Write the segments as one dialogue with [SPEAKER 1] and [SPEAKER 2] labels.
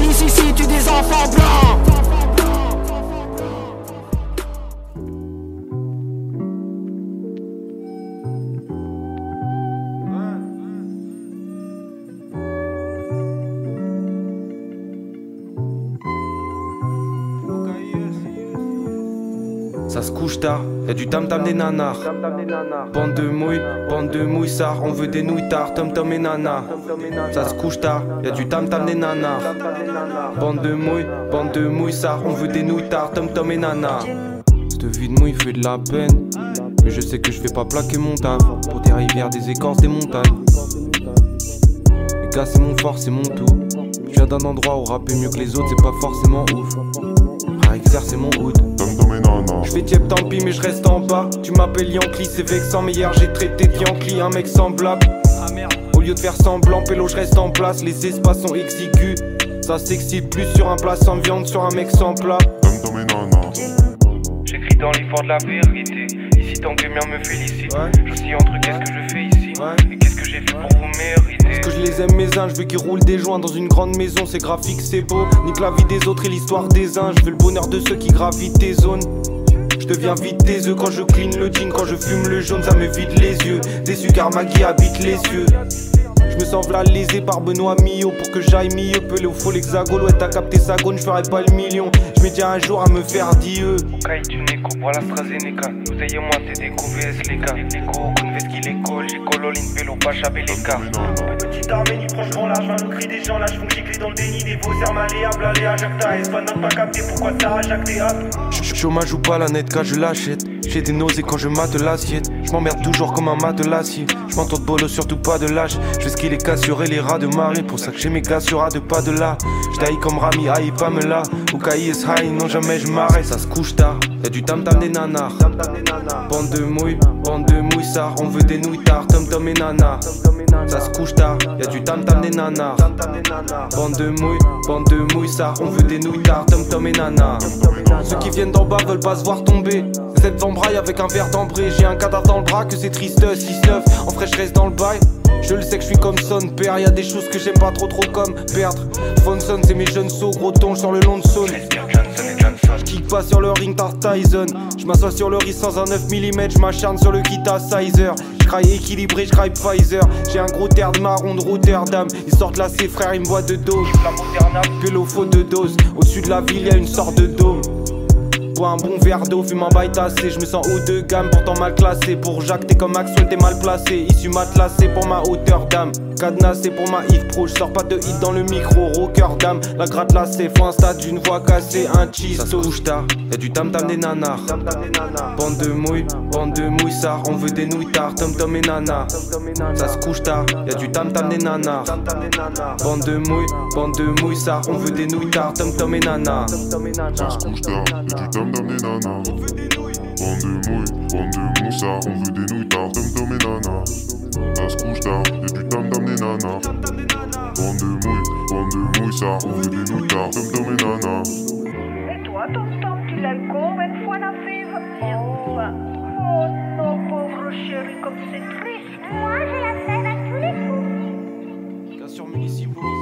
[SPEAKER 1] Si police ici tue des enfants blancs.
[SPEAKER 2] Y'a du tam tam des nanars. Bande de mouilles, bande de mouissards, on veut des nouilles tard, tom tom et nana. Ça se couche tard, y'a du tam tam des nanars. Bande de mouilles, bande de mouissards, on veut des nouilles tard, tom tom et nana. Cette vie de mouille fait de la peine. Mais je sais que je vais pas plaquer mon taf pour des rivières, des écorces, des montagnes. Les gars, c'est mon fort, c'est mon tout. Je viens d'un endroit où rapper mieux que les autres, c'est pas forcément ouf. Exer, c'est mon hood. Je tiep tant pis mais je reste en bas. Tu m'appelles Yankee c'est vexant mais hier j'ai traité de Yankee un mec semblable. Au lieu de faire semblant pélo je reste en place. Les espaces sont exigus. Ça s'excite plus sur un plat sans viande sur un mec sans plat.
[SPEAKER 3] J'écris dans l'effort de la vérité. Ici, tant que bien me félicite. Je suis entre qu'est-ce que je et qu'est-ce que j'ai fait pour vous mériter.
[SPEAKER 2] Parce que je les aime mes uns, je veux qu'ils roulent des joints dans une grande maison, c'est graphique, c'est beau. Nique la vie des autres et l'histoire des uns. Je veux le bonheur de ceux qui gravitent tes zones. Je deviens vite tes œufs quand je clean le jean, quand je fume le jaune, ça me vide les yeux. Déçu car Maggie habite les cieux. Je me sens v'là lésé par Benoît Millot pour que j'aille mieux. Pelé au faux l'hexagone, ouais t'as capté sa gone, je ferai pas le million. Je me dis un jour à me faire dieu.
[SPEAKER 3] Kai du Neko, voilà AstraZeneca. Vous ayez moi, c'est des VS les gars. Les gros, Konveski, l'école, j'ai Cololine, Pélo, Pacha, Beleka.
[SPEAKER 4] Petite Arménie, proche grand large, le cri des gens, lâche font gicler dans le déni des faux serres malléables, allez à Jacta, Espagnol pas capté, pourquoi ça a Jacques Théâtre
[SPEAKER 2] Chômage ou pas la net quand je l'achète J'ai des nausées quand je mate l'assiette Je m'emmerde toujours comme un matelassier Je m'entoure de bolo surtout pas de lâche Je vais les cassures et les rats de marée. Pour ça que j'ai mes gars sur de pas de là. J'taille comme Rami, aïe pas me là. Ou est high, non jamais je m'arrête. Ça se couche tard, y'a du tam tam des nanars. Bande de mouilles, bande de mouissards On veut des nouilles tard, tom tom et nana Ça se couche tard, y'a du tam tam des nanars. Bande de mouilles, bande de mouissards On veut des nouilles tard, tom tom et nana Ceux qui viennent d'en bas veulent pas se voir tomber. Cette vambraille avec un verre d'ambré. J'ai un cadavre dans le bras que c'est triste 6-9 En vrai je reste dans le bail je le sais que je suis comme son père, y a des choses que j'aime pas trop trop comme perdre. Fonson c'est mes jeunes sauts, gros ton sur le long de saune. Je kick pas sur le ring par Tyson. Je m'assois sur le riz sans un 9 mm, je m'acharne sur le Kita Sizer. Je équilibré, je Pfizer. J'ai un gros terre de marron de Rotterdam. Ils sortent là, ses frères, ils me voient de dos. Pélo faux de dose. Au-dessus de la ville, y a une sorte de dôme. Bois un bon verre d'eau, fume un bail tassé. Je me sens haut de gamme, pourtant mal classé. Pour Jacques, t'es comme Maxwell, t'es mal placé. Issu matelassé pour ma hauteur d'âme. Cadenassé pour ma Yves Pro. J'sors pas de hit dans le micro, rocker d'âme. La gratte lassée, faut un stade d'une voix cassée. Un cheese, ça se couche tard. Y'a du tam tam des nanars. Bande de mouilles, bande de mouissards. On veut des nouilles tard, tom tom et nana. Ça se couche tard. Y'a du tam tam des nanars. Bande de mouilles, bande de mouissards. On veut des nouilles tard, tom tom et nana.
[SPEAKER 5] Ça se couche tard, y'a du tam tam des nanas. Bande de mouilles, bande de moussards, on veut des nouilles tard, tom tom et nana. Ça se couche tard, y'a du tam tam des nanas. Bande de mouilles, bande de moussards, on veut des nouilles tard, tom tom et nana.
[SPEAKER 6] Et toi, tonton, tu l'as combien de fois la fibre Oh, non, pauvre chéri, comme c'est triste. Moi, je la fais à tous les coups.
[SPEAKER 2] Municipaux.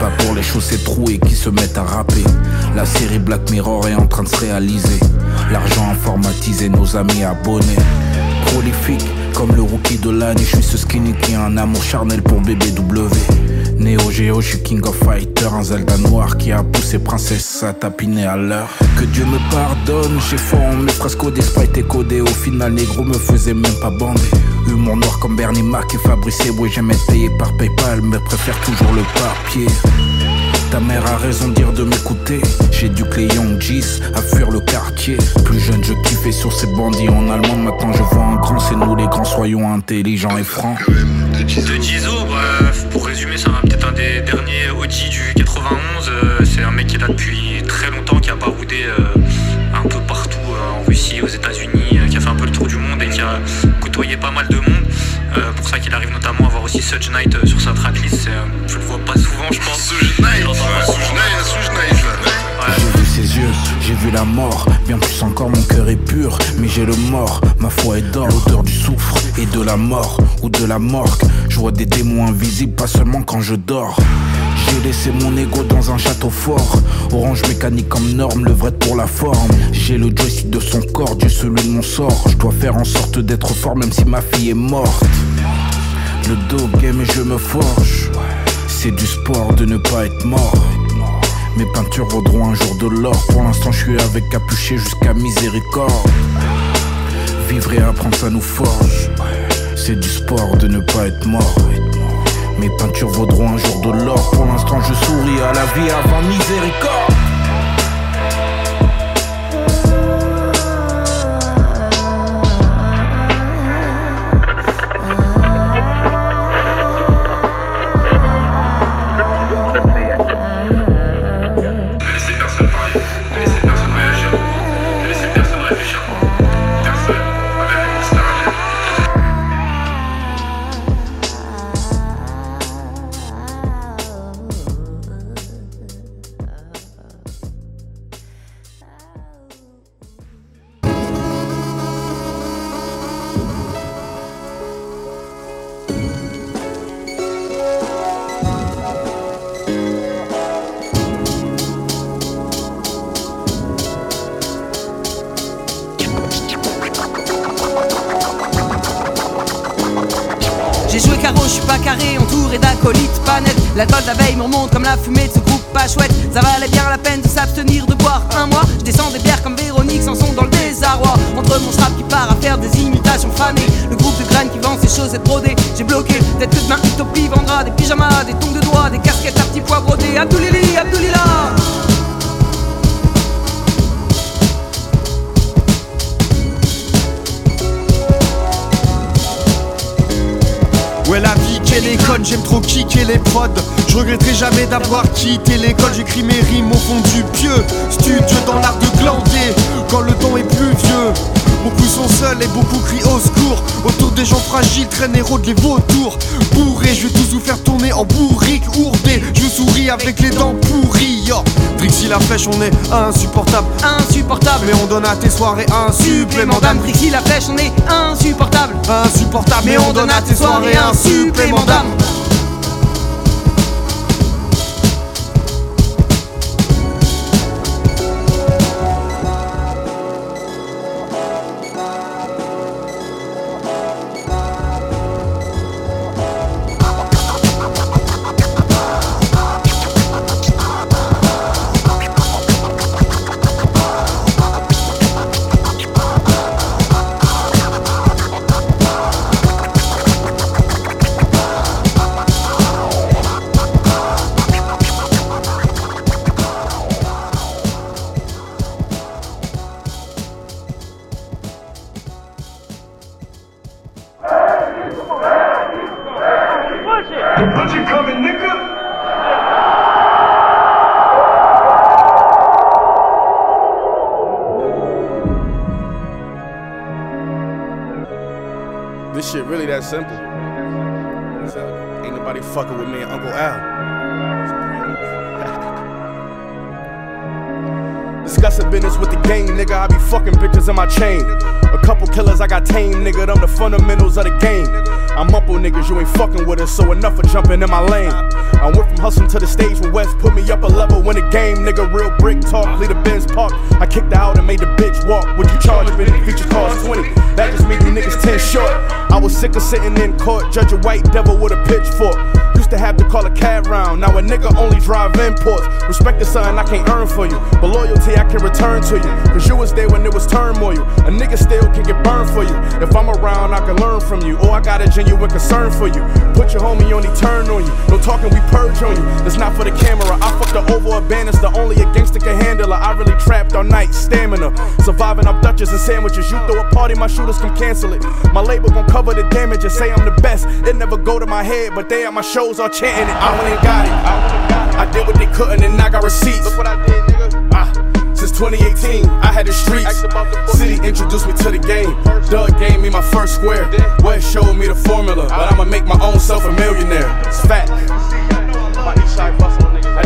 [SPEAKER 7] Pas pour les chaussées trouées qui se mettent à rapper. La série Black Mirror est en train de se réaliser. L'argent informatisé, nos amis abonnés. Prolifique comme le rookie de l'année, je suis ce skinny qui a un amour charnel pour BBW. Néo Géo, je suis King of Fighter, un Zelda noir qui a poussé princesse à tapiner à l'heure. Que Dieu me pardonne, j'ai fort mes fresco des sprites codé. Au final, négro me faisait même pas bander. Humour noir comme Bernie Mac et Fabrice Eboué, j'aime être payé par PayPal, mais préfère toujours le papier. Ta mère a raison de dire de m'écouter. J'ai du clé Young G's à fuir le quartier. Plus jeune, je kiffais sur ces bandits en allemand. Maintenant, je vois un grand, c'est nous les grands, soyons intelligents et francs.
[SPEAKER 8] De Gizo, bref, pour résumer, c'est peut-être un des derniers OG du 91. Euh, c'est un mec qui est là depuis très longtemps, qui a baroudé euh, un peu partout euh, en Russie, aux États-Unis, qui a fait un peu le tour du monde et qui a côtoyé pas mal de monde. Qu'il arrive notamment à avoir aussi Suge Knight euh, sur sa tracklist. Euh, je le vois pas souvent, je pense.
[SPEAKER 5] Suge Knight,
[SPEAKER 7] J'ai vu ses yeux, j'ai vu la mort. Bien plus encore, mon cœur est pur. Mais j'ai le mort, ma foi est d'or. L'odeur du soufre et de la mort ou de la morgue. Je vois des démons invisibles, pas seulement quand je dors. J'ai laissé mon ego dans un château fort. Orange mécanique comme norme, le vrai pour la forme. J'ai le joystick de son corps, Dieu celui de mon sort. Je dois faire en sorte d'être fort même si ma fille est morte. Le dos game et je me forge. C'est du sport de ne pas être mort. Mes peintures vaudront un jour de l'or. Pour l'instant, je suis avec capuché jusqu'à miséricorde. Vivre et apprendre, ça nous forge. C'est du sport de ne pas être mort. Mes peintures vaudront un jour de l'or. Pour l'instant, je souris à la vie avant miséricorde.
[SPEAKER 9] On est insupportable.
[SPEAKER 1] Insupportable.
[SPEAKER 9] Mais on donne à tes soirées un supplément d'âme.
[SPEAKER 1] Trixie la flèche, on est insupportable.
[SPEAKER 9] Insupportable, mais on donne à tes soirées un supplément d'âme
[SPEAKER 10] chain. A couple killers I got tame, nigga. Them the fundamentals of the game. I'm up on niggas, you ain't fucking with us, so enough of jumping in my lane. I went from hustling to the stage when West put me up a level, win the game, nigga. Real brick talk, lead a Benz park. I kicked out and made the bitch walk. Would you charge me? Feature cost 20. That just made you niggas 10 short. I was sick of sitting in court, judge a white devil with a pitchfork. Used to have to call a cab round, now a nigga only drive imports. Respect is something I can't earn for you, but loyalty I can return to you. Cause you was there when there was turmoil. A nigga still can get burned for you. If I'm around, I can learn from you. Or I got a genuine concern for you. Put your homie on, he turn on you. No talking, we purge on you. That's not for the camera. I fucked the over a bandits, the only a gangster can handle her. I really trapped all night, stamina. Surviving off Dutches and sandwiches. You throw a party, my shooters can cancel it. My label gon' cover the damage and say I'm the best. It never go to my head, but they at my shows all chanting it. I went and got it. I did what they couldn't and I got receipts. Look what I did, nigga. Ah. Since 2018, I had the streets. City introduced me to the game. Doug gave me my first square. West showed me the formula, but I'ma make my own self a millionaire. It's fact. I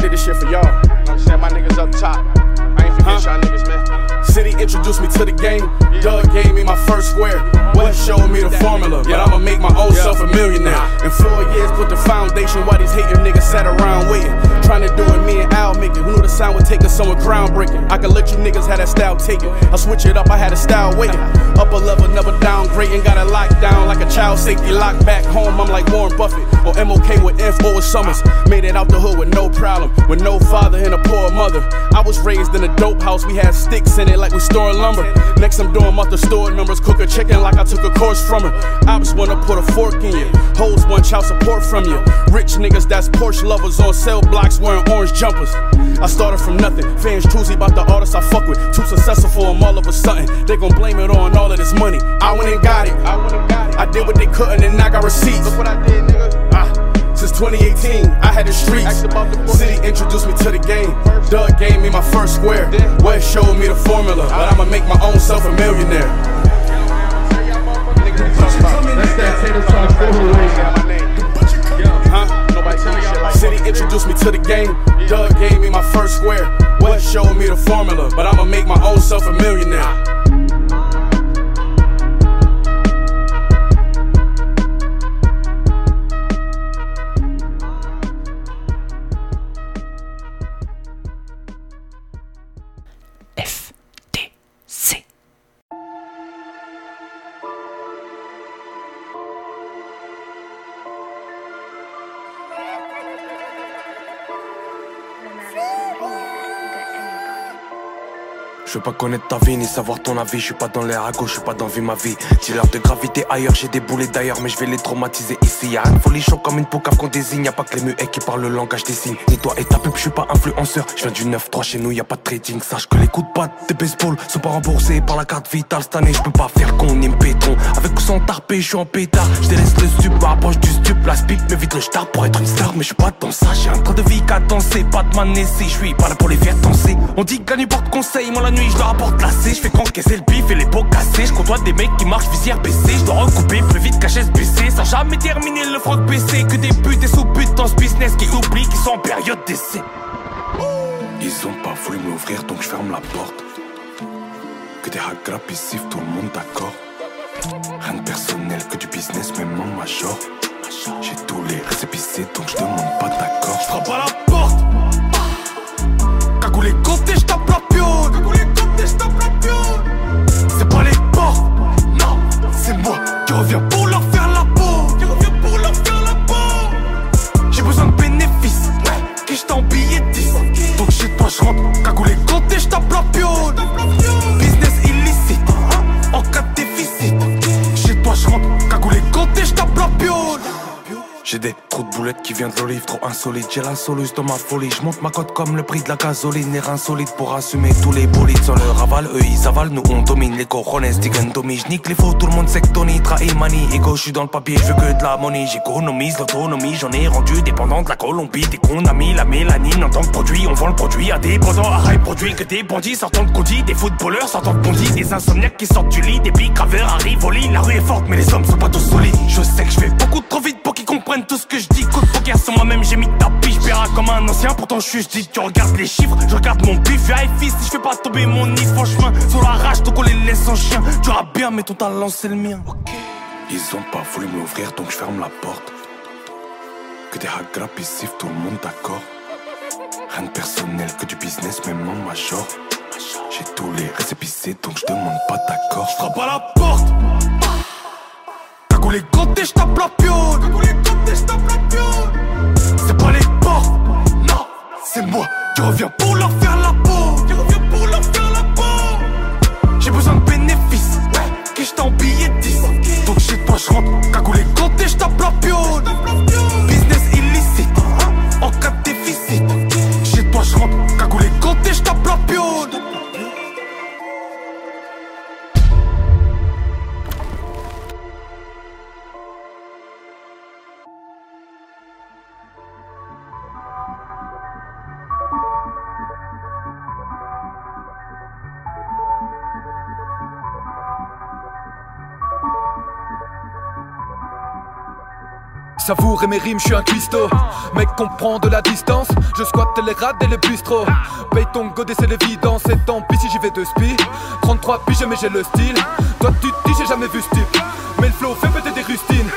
[SPEAKER 10] did this shit for y'all.
[SPEAKER 11] I'm saying my niggas up top. I ain't forget y'all niggas, man.
[SPEAKER 10] City introduced me to the game. Doug gave me my first square. West showed me the formula, but I'ma make my own self a millionaire. In four years, put the foundation while these hating niggas sat around waiting. Trying to do it, me and Al make it. Who knew the sound would take us somewhere groundbreaking? I could let you niggas have that style taken. I switch it up, I had a style waiting. Up a level, never downgrading. Got it locked down like a child safety lock back home. I'm like Warren Buffett or MOK with info with Summers. Made it out the hood with no problem, with no father and a poor mother. I was raised in a dope house, we had sticks in it like we storing lumber. Next, I'm doing off the store numbers, cook a chicken like I took a course from her. Ops wanna put a fork in you, hoes want child support from you. Rich niggas that's Porsche lovers on cell blocks wearing orange jumpers. I started from nothing, fans choosy about the artists I fuck with. Too successful for them all of a sudden. They gon' blame it on all of this money. I went and got it. I did what they couldn't and I got receipts. Look what I did, nigga. Ah. Since 2018, I had the streets. City introduced me to the game. Doug gave me my first square. West showed me the formula, but I'ma make my own self a millionaire. Huh? City introduced me to the game. Doug gave me my first square. West showed me the formula, but I'ma make my own self a millionaire.
[SPEAKER 12] Je veux pas connaître ta vie ni savoir ton avis. Je suis pas dans l'air à gauche, je suis pas dans vie ma vie. L'air de gravité ailleurs, j'ai des boulets d'ailleurs, mais je vais les traumatiser ici. Y'a rien de folichon comme une poucave qu'on désigne. Y'a pas que les muets qui parlent le langage des signes. Ni toi et ta pub, je suis pas influenceur. Je viens du 9-3 chez nous, y a pas de trading. Sache que les coups de patte des baseball sont pas remboursés par la carte vitale cette année. Je peux pas faire qu'on me pétron. Avec ou sans tarpé, je suis en pétard. Je délaisse le stup, approche du stup, la speak, mais vite le star pour être une star. Mais je suis pas dans ça, j'ai un train de vie qu'à danser. Pas de manesser, je suis pas là pour les faire danser. On dit nuit porte conseil, moi la nuit je leur apporte. Je fais qu'encaisser le bif et les pots cassés. Je côtoie des mecs qui marchent visière baissée. Je dois recouper plus vite qu'à chaise baissée. Sans jamais terminer le front baissé. Que des putes et sous-putes dans ce business qui oublient qu'ils sont en période d'essai. Ils ont pas voulu m'ouvrir donc je ferme la porte. Que des sifflent tout le monde d'accord. Rien de personnel que du business, même en major. J'ai tous les récépissés donc je demande pas d'accord. À la insolite. J'ai la soluce dans ma folie. Je monte ma cote comme le prix de la gasoline. Air insolite pour assumer tous les bolides. Sans le raval, eux ils avalent, nous on domine. Les cojones, digantomi. Je nique les faux, tout le monde sait que Tony trahit manie. Ego, je suis dans le papier, je veux que de la money. J'économise l'autonomie, j'en ai rendu dépendant de la Colombie. Dès qu'on a mis la mélanine en tant que produit, on vend le produit à des pendant à rail produit. Que des bandits sortant de Cody, des footballeurs sortant de Bondy, des insomniaques qui sortent du lit, des big graveurs arrivent au lit. La rue est forte, mais les hommes sont pas tous solides. Je sais que je fais beaucoup trop vite pour qu'ils comprennent tout ce que je dis. Coup de poker sur moi-même, j'ai mis tapis, je comme un ancien. Pourtant, je suis, dis, tu regardes les chiffres, je regarde mon bif. Fils, si je fais pas tomber mon nid, franchement, sur la rage, donc on les laisse en chien. Tu auras bien, mais ton talent, c'est le mien.
[SPEAKER 13] Ils ont pas voulu m'ouvrir, donc je ferme la porte. Que des hack ici, tout le monde d'accord. Rien de personnel que du business, même en major. J'ai tous les récépissés, donc je demande pas d'accord.
[SPEAKER 12] Je frappe à la porte. Les et je tape la pionne. Cagou les et je tape la pionne. C'est pas les portes, non, c'est moi qui reviens pour leur faire la peau. Qui reviens pour leur faire la peau. J'ai besoin de bénéfices, ouais, qui je en billet 10. Donc chez toi je rentre, cagou les et je tape la pionne.
[SPEAKER 14] Savoure mes rimes, je suis un cuistot. Mec, comprend de la distance. Je squatte les rats et les bistros. Paye ton godé, c'est l'évidence. Et tant pis si j'y vais de spi. 33 piges, mais j'ai le style. Toi, tu te dis, j'ai jamais vu ce type. Mais le flow fait peut-être des rustines.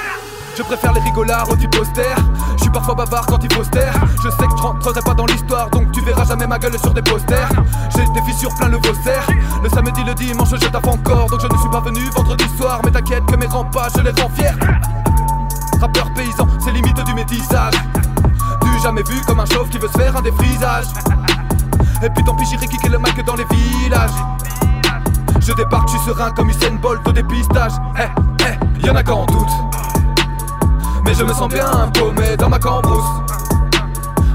[SPEAKER 14] Je préfère les rigolards aux austères. Je suis parfois bavard quand il faut. Je sais que je rentrerai pas dans l'histoire, donc tu verras jamais ma gueule sur des posters. J'ai des fissures plein le vaussaire. Le samedi, le dimanche, je taffe encore, donc je ne suis pas venu vendredi soir. Mais t'inquiète que mes pas, je les rends fiers. Rappeur paysan, c'est limite du métissage. Du jamais vu comme un chauve qui veut se faire un défrisage. Et puis tant pis, j'irai kicker le mic dans les villages. Je débarque, tu serein comme Usain Bolt au dépistage. Eh, eh, y'en a qu'en doute. Mais je me sens bien paumé dans ma cambrousse.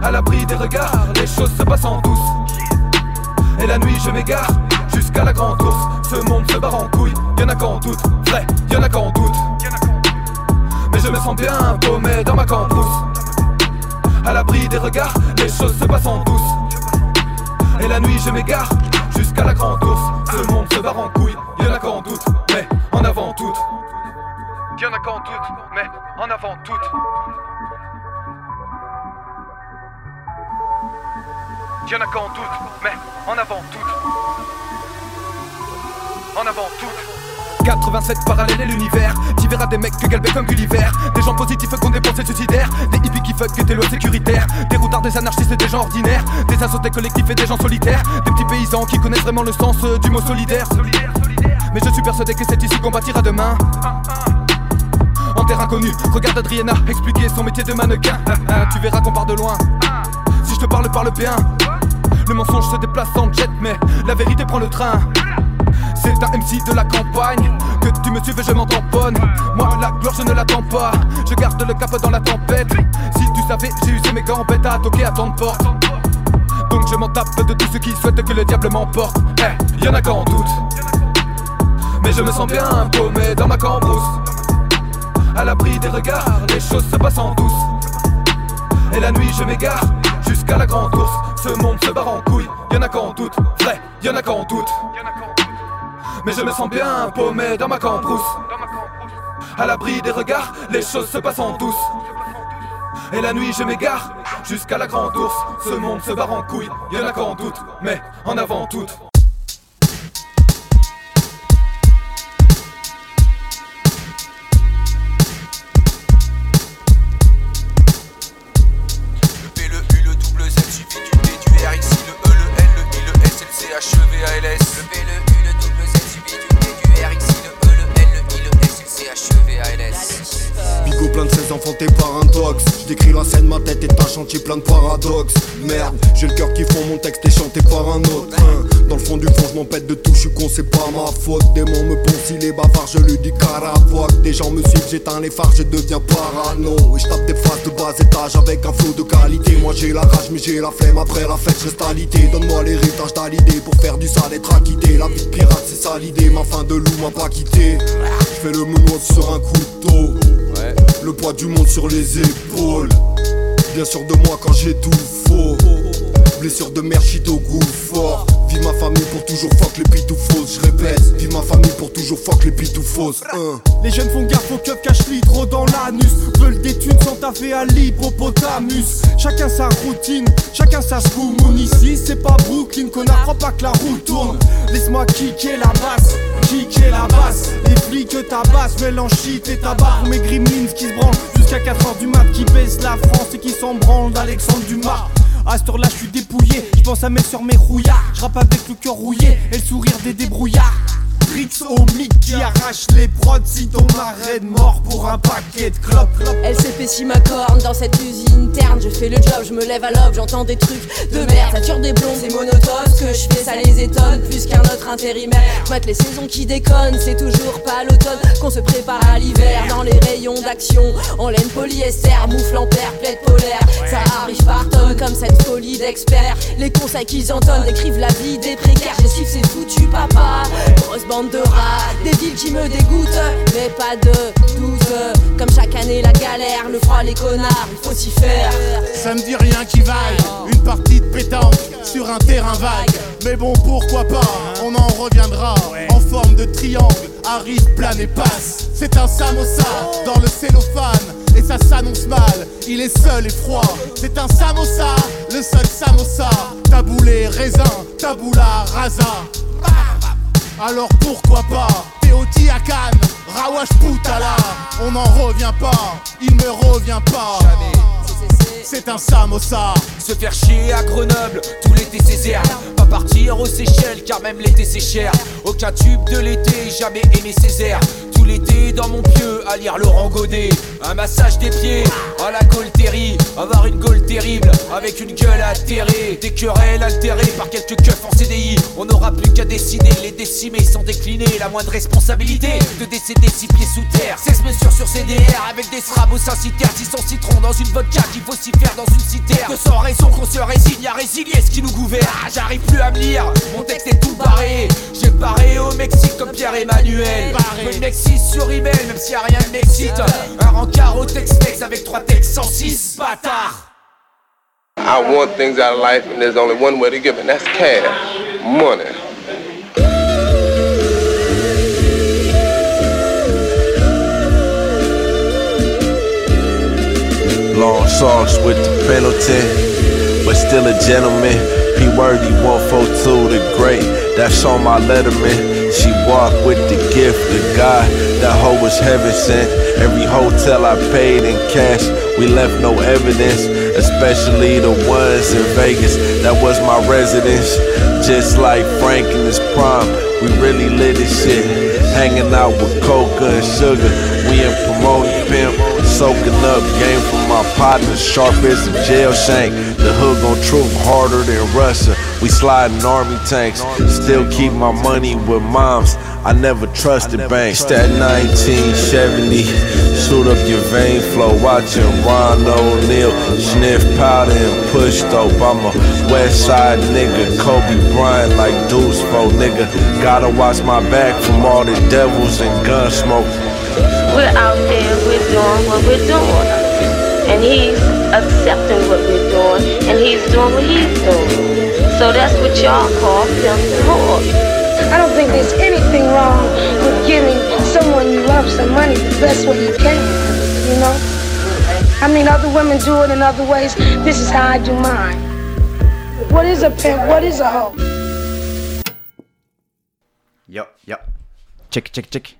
[SPEAKER 14] À l'abri des regards, les choses se passent en douce. Et la nuit, je m'égare jusqu'à la grande ours. Ce monde se barre en couille, y'en a qu'en doute. Vrai, y'en a qu'en doute. Je me sens bien paumé dans ma cambrousse À l'abri des regards, les choses se passent en douce. Et la nuit je m'égare jusqu'à la grande ours Ce monde se barre en couille, y'en a qu'en doute Mais en avant tout. Y'en a qu'en doute, mais en avant tout. Y'en a qu'en doute, mais en avant tout. En avant tout 87 parallèles et l'univers Tu verras des mecs que galbés comme Gulliver Des gens positifs qu'on dépensé suicidaires Des hippies qui fuck que t'es loi sécuritaire Des routards, des anarchistes et des gens ordinaires Des associés collectifs et des gens solitaires Des petits paysans qui connaissent vraiment le sens euh, du mot solidaire Mais je suis persuadé que c'est ici qu'on bâtira demain en terre inconnue, regarde Adriana expliquer son métier de mannequin. tu verras qu'on part de loin. Si je te parle, parle bien. Le mensonge se déplace en jet, mais la vérité prend le train. C'est un MC de la campagne. Que tu me suives je m'en tamponne. Moi la gloire je ne l'attends pas. Je garde le cap dans la tempête. Si tu savais j'ai usé mes gambettes à toquer à ton porte. Donc je m'en tape de tous ceux qui souhaitent que le diable m'emporte. Eh, y'en a qu'en doute. Mais je me sens bien paumé dans ma cambrousse. À l'abri des regards, les choses se passent en douce. Et la nuit je m'égare jusqu'à la grande ours Ce monde se barre en couille, y'en a qu'en doute. Vrai, y'en a qu'en doute mais je me sens bien paumé dans ma cambrousse. À l'abri des regards, les choses se passent en douce. Et la nuit je m'égare jusqu'à la grande ours. Ce monde se barre en couille, y'en a qu'en doute, mais en avant tout.
[SPEAKER 9] Bigo plein de 16 enfantés par un tox Je la scène, ma tête est un chantier plein de paradoxes. Merde, j'ai le cœur qui fond, mon texte est chanté par un autre. Hein. Dans le fond du fond, je m'en pète de tout, je suis con, c'est pas ma faute. Démon me ponce, il est bavard, je lui dis caravoc Des gens me suivent, j'éteins les phares, je deviens parano. Et je tape des phrases de bas étage avec un flow de qualité. Moi j'ai la rage, mais j'ai la flemme, après la fête, je reste Donne-moi l'héritage d'Alidé pour faire du sale, être acquitté. La vie de pirate, c'est ça l'idée, ma fin de loup m'a pas quitté. Je fais le moonwalk sur un couteau le poids du monde sur les épaules. Bien sûr de moi quand j'ai tout faux. Blessure de merde, shit au goût fort. Vive ma famille pour toujours fuck les pitoufos, je répète. Vive ma famille pour toujours fuck les pitoufos. Hein.
[SPEAKER 15] Les jeunes font gaffe au keuf cache l'hydro dans l'anus. Veulent des thunes sans taffer à l'hippopotamus. Chacun sa routine, chacun sa schoomoon. Ici c'est pas Brooklyn, connard, crois pas que la roue tourne. Laisse-moi kicker la basse, kicker la basse. Les flics tabassent, mélange shit et tabac pour mes gremlins qui se branlent jusqu'à 4h du mat, qui baissent la France et qui s'en branlent d'Alexandre Dumas. À ce là je suis dépouillé, je pense à mes sur mes rouillards. Je avec le cœur rouillé et le sourire des débrouillards. Brix au qui arrache les prods si ton marraine mort pour un paquet de clopes.
[SPEAKER 16] Elle s'épaissit ma corne dans cette usine interne. Je fais le job, je me lève à l'aube, j'entends des trucs de merde. Ça des blondes, c'est monotone. Ce que je fais, ça les étonne plus qu'un autre intérimaire. Je les saisons qui déconnent, c'est toujours pas l'automne qu'on se prépare à l'hiver. Dans les rayons d'action, en laine polyester, moufle en père, plaide polaire. Ça arrive par tonnes comme cette folie d'experts. Les conseils qu'ils entonnent décrivent la vie des précaires. J'esquive c'est foutu papa, des villes qui me dégoûtent, mais pas de doute. Comme chaque année, la galère, le froid, les connards, il faut s'y faire.
[SPEAKER 17] Ça me dit rien qui vaille. Une partie de pétanque sur un terrain vague. Mais bon pourquoi pas? On en reviendra. En forme de triangle Arrive, plane et passe. C'est un samosa dans le cellophane. Et ça s'annonce mal. Il est seul et froid. C'est un samosa Le seul samosa. Taboulé, raisin Taboula, rasa alors pourquoi pas Teoti à Cannes, Rawash Poutala. On n'en revient pas, il me revient pas. C'est un samosa.
[SPEAKER 18] Se faire chier à Grenoble, tout l'été Césaire Pas partir aux Seychelles car même l'été c'est cher. Aucun tube de l'été, jamais aimé Césaire tout l'été dans mon pieu à lire Laurent Godet. Un massage des pieds à la Golterie. Avoir une gueule terrible avec une gueule atterrée. Des querelles altérées par quelques keufs en CDI On n'aura plus qu'à décider les décimer sans décliner. La moindre responsabilité de décéder six pieds sous terre. 16 mesures sur CDR avec des srabos sincitaires. 600 citrons dans une vodka qu'il faut s'y faire dans une citerne. Que sans raison qu'on se résigne à résilier ce qui nous gouverne. Ah, J'arrive plus à me lire, mon texte est tout barré. J'ai paré au Mexique comme Pierre-Emmanuel. Peu de Mexique sur email même s'il y a rien de m'excite Un rencard au Tex-Mex avec trois textes 106 Bâtard
[SPEAKER 19] I want things out of life, and there's only one way to give it, and that's cash, money.
[SPEAKER 20] Long sauce with the penalty, but still a gentleman. P worthy 142 the great, that's on my letterman. She walked with the gift of God, that hoe was heaven sent. Every hotel I paid in cash, we left no evidence, especially the ones in Vegas. That was my residence, just like Frank in his prime. We really lit this shit, hanging out with coca and sugar. We in promoting pimp, soaking up game from my partners, sharp as a jail shank. The hood gon' truth harder than Russia. We sliding army tanks, still keep my money with moms. I never trusted banks. That 1970, shoot up your vein flow, watching Ron O'Neal sniff powder and push dope. I'm a West Side nigga, Kobe Bryant like Deuce Fo nigga. Gotta watch my back from all the devils and gun smoke.
[SPEAKER 21] We're out there, we're doing what we're doing. And he's accepting what we're doing, and he's doing what he's doing. So that's what y'all call filthy whore.
[SPEAKER 22] I don't think there's anything wrong with giving someone you love some money the best way you can, you know? I mean, other women do it in other ways. This is how I do mine. What is a pimp? What is a hoe?
[SPEAKER 23] Yo, yo. Check, check, check.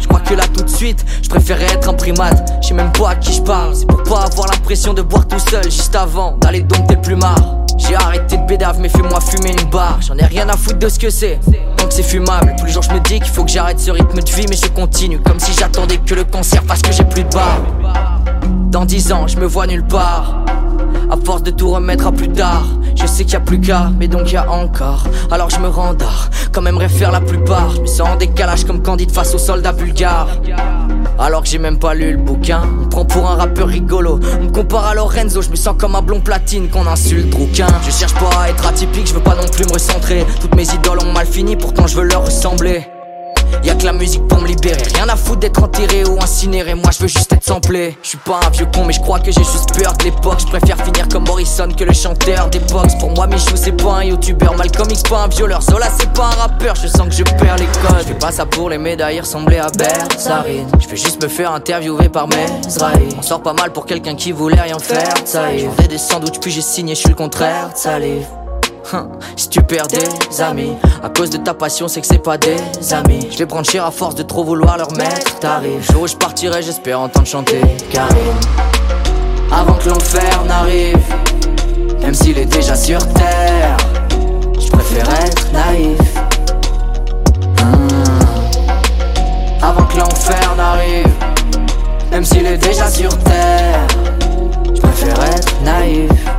[SPEAKER 24] Je crois que là tout de suite, je préférais être un primate. Je sais même pas à qui je parle, c'est pour pas avoir l'impression de boire tout seul juste avant d'aller dompter le plumard. J'ai arrêté de bédave, mais fais-moi fumer une barre. J'en ai rien à foutre de ce que c'est. Donc c'est fumable. Tous les jours je me dis qu'il faut que j'arrête ce rythme de vie, mais je continue comme si j'attendais que le cancer parce que j'ai plus de barre. Dans dix ans, je me vois nulle part. À force de tout remettre à plus tard, Je sais qu'il y a plus qu'à, mais donc il y a encore. Alors je me rends d'art, comme aimerait faire la plupart. Mais sans décalage comme Candide face aux soldats bulgares. Alors que j'ai même pas lu le bouquin, on me prend pour un rappeur rigolo. On me compare à Lorenzo, je me sens comme un blond platine qu'on insulte rouquin. Je cherche pas à être atypique, je veux pas non plus me recentrer. Toutes mes idoles ont mal fini, pourtant je veux leur ressembler. Y'a que la musique pour me libérer. Rien à foutre d'être enterré ou incinéré. Moi je veux juste être samplé. Je suis pas un vieux con, mais je crois que j'ai juste peur de l'époque. Je préfère finir comme Morrison que le chanteur d'époque. Pour moi, Michou c'est pas un youtubeur. Malcolm X pas un violeur. Zola c'est pas un rappeur. Je sens que je perds les codes. Je fais pas ça pour les médailles ressembler à Berzarine. Je vais juste me faire interviewer par mes On sort pas mal pour quelqu'un qui voulait rien faire. Ça des sandwichs puis j'ai signé, je suis le contraire. Salive. Hein, si tu perds des amis à cause de ta passion, c'est que c'est pas des amis. Je vais prendre cher à force de trop vouloir leur mettre tarif. Jour où je partirai, j'espère entendre chanter Karine. Avant que l'enfer n'arrive, même s'il est déjà sur terre, je préfère être naïf. Hein. Avant que l'enfer n'arrive, même s'il est déjà sur terre, je préfère être naïf.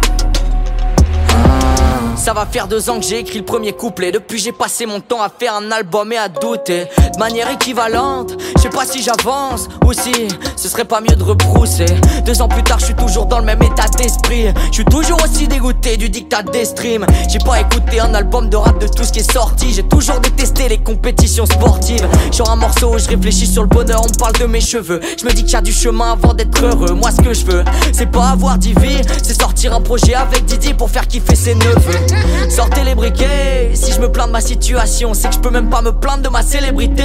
[SPEAKER 24] Ça va faire deux ans que j'ai écrit le premier couplet. Depuis, j'ai passé mon temps à faire un album et à douter. De manière équivalente, je sais pas si j'avance ou si ce serait pas mieux de rebrousser. Deux ans plus tard, je suis toujours dans le même état d'esprit. Je suis toujours aussi dégoûté du dictat des streams. J'ai pas écouté un album de rap de tout ce qui est sorti. J'ai toujours détesté les compétitions sportives. Sur un morceau où je réfléchis sur le bonheur, on me parle de mes cheveux. Je me dis qu'il y a du chemin avant d'être heureux. Moi, ce que je veux, c'est pas avoir d'ivy, c'est sortir un projet avec Didi pour faire kiffer ses neveux. Sortez les briquets, si je me plains de ma situation, c'est que je peux même pas me plaindre de ma célébrité.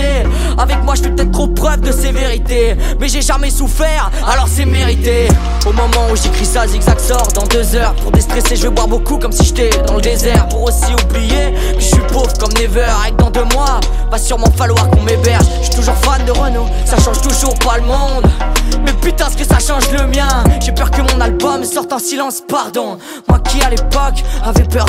[SPEAKER 24] Avec moi, je fais peut-être trop preuve de sévérité, mais j'ai jamais souffert, alors c'est mérité. Au moment où j'écris ça, zigzag sort dans deux heures. Pour déstresser, je vais boire beaucoup comme si j'étais dans le désert. Pour aussi oublier que je suis pauvre comme Never. Avec dans deux mois, va sûrement falloir qu'on m'héberge. Je suis toujours fan de Renault, ça change toujours pas le monde. Mais putain, ce que ça change le mien? J'ai peur que mon album sorte en silence, pardon. Moi qui à l'époque avait peur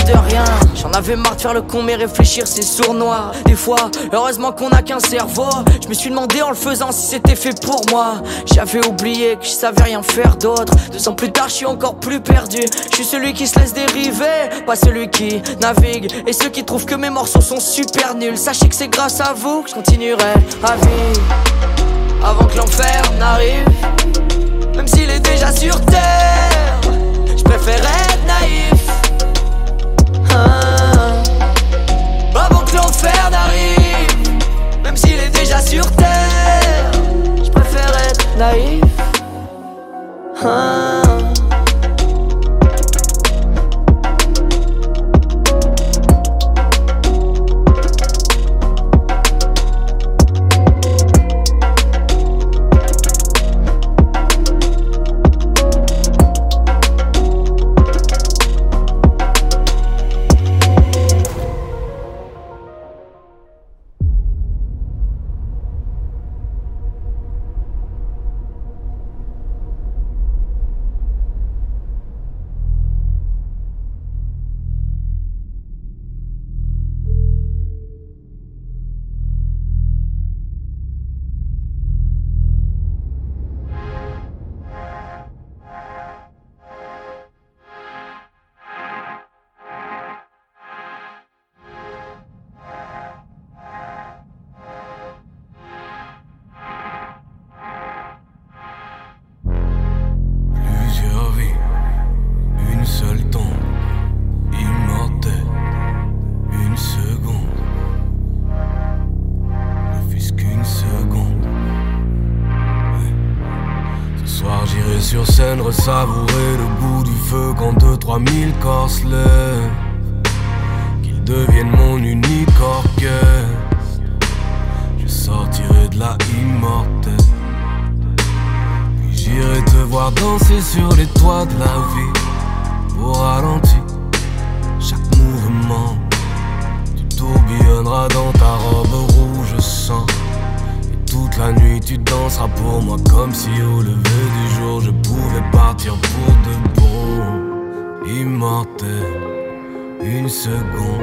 [SPEAKER 24] J'en avais marre de faire le con, mais réfléchir c'est sournois. Des fois, heureusement qu'on a qu'un cerveau. Je me suis demandé en le faisant si c'était fait pour moi. J'avais oublié que je savais rien faire d'autre. Deux ans plus tard, je suis encore plus perdu. Je suis celui qui se laisse dériver, pas celui qui navigue. Et ceux qui trouvent que mes morceaux sont super nuls. Sachez que c'est grâce à vous que je continuerai à vivre. Avant que l'enfer n'arrive, même s'il est déjà sur terre, je préfère être naïf. Avant que l'enfer n'arrive, même s'il est déjà sur terre, je préfère être naïf. Ah.
[SPEAKER 25] une seconde.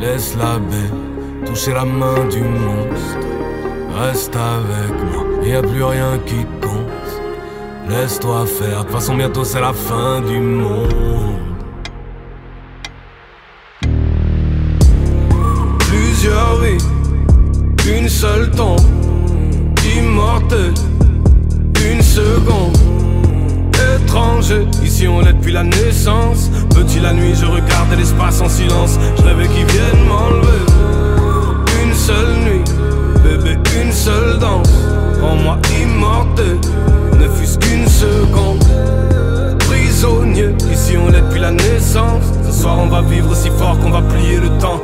[SPEAKER 25] Laisse la bête toucher la main du monstre. Reste avec moi, y a plus rien qui compte. Laisse-toi faire, de toute façon bientôt c'est la fin du monde. Plusieurs vies, une seule tombe, immortelle, une seconde. Étranger, ici on l'est depuis l'année Petit la nuit, je regardais l'espace en silence. Je rêvais qu'ils viennent m'enlever. Une seule nuit, bébé, une seule danse. Rends-moi immortel, ne fût-ce qu'une seconde. Prisonnier, ici on l'est depuis la naissance. Ce soir on va vivre si fort qu'on va plier le temps.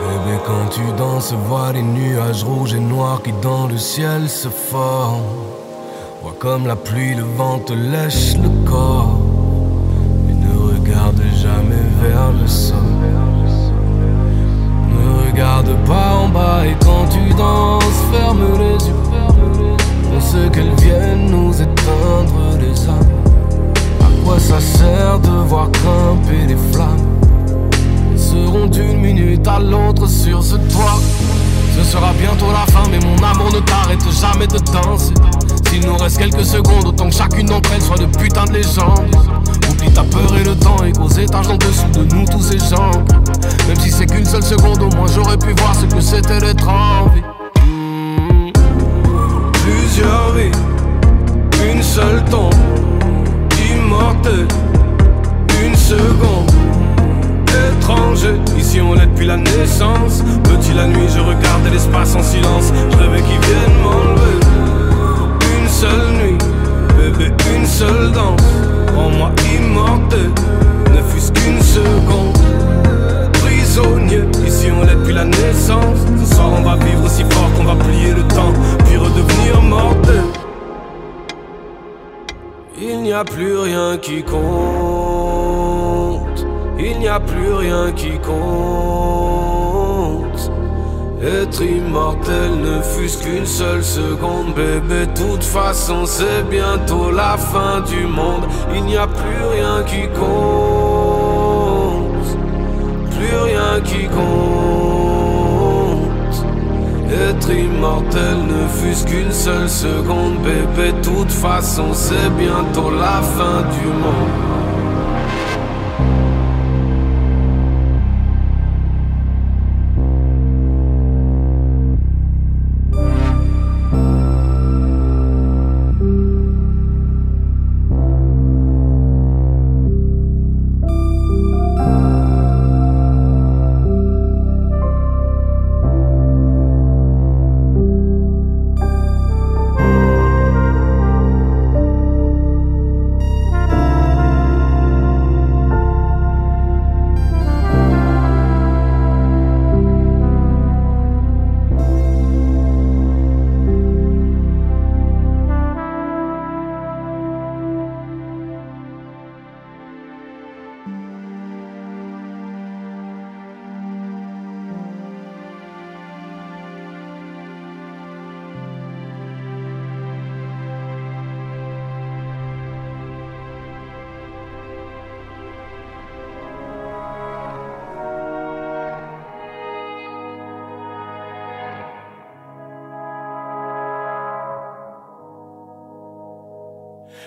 [SPEAKER 26] Bébé, quand tu danses, vois les nuages rouges et noirs qui dans le ciel se forment. Vois comme la pluie, le vent te lèche le corps. Vers le sol. Ne regarde pas en bas et quand tu danses, ferme les yeux. On sait qu'elles viennent nous éteindre les âmes. À quoi ça sert de voir grimper les flammes? Elles seront d'une minute à l'autre sur ce toit. Ce sera bientôt la fin, mais mon amour ne t'arrête jamais de danser. S'il nous reste quelques secondes, autant que chacune d'entre elles soit de putain de légende. Oublie ta peur et le temps, et qu'aux étages en dessous de nous tous ces gens. Même si c'est qu'une seule seconde, au moins j'aurais pu voir ce que c'était d'être en vie.
[SPEAKER 25] Plusieurs vies, une seule tombe, immortel, une seconde. Étranger, ici on l'est depuis la naissance. Petit la nuit, je regardais l'espace en silence. Je rêvais qu'ils viennent m'enlever. Une seule nuit, une seule danse. Rends-moi immortel, ne fût-ce qu'une seconde. Prisonnier, ici on l'est depuis la naissance. Ce soir on va vivre si fort qu'on va plier le temps, puis redevenir mortel. Il n'y a plus rien qui compte. Il n'y a plus rien qui compte. Être immortel ne fût-ce qu'une seule seconde, bébé. Toute façon, c'est bientôt la fin du monde. Il n'y a plus rien qui compte. Plus rien qui compte. Être immortel ne fût-ce qu'une seule seconde, bébé. Toute façon, c'est bientôt la fin du monde.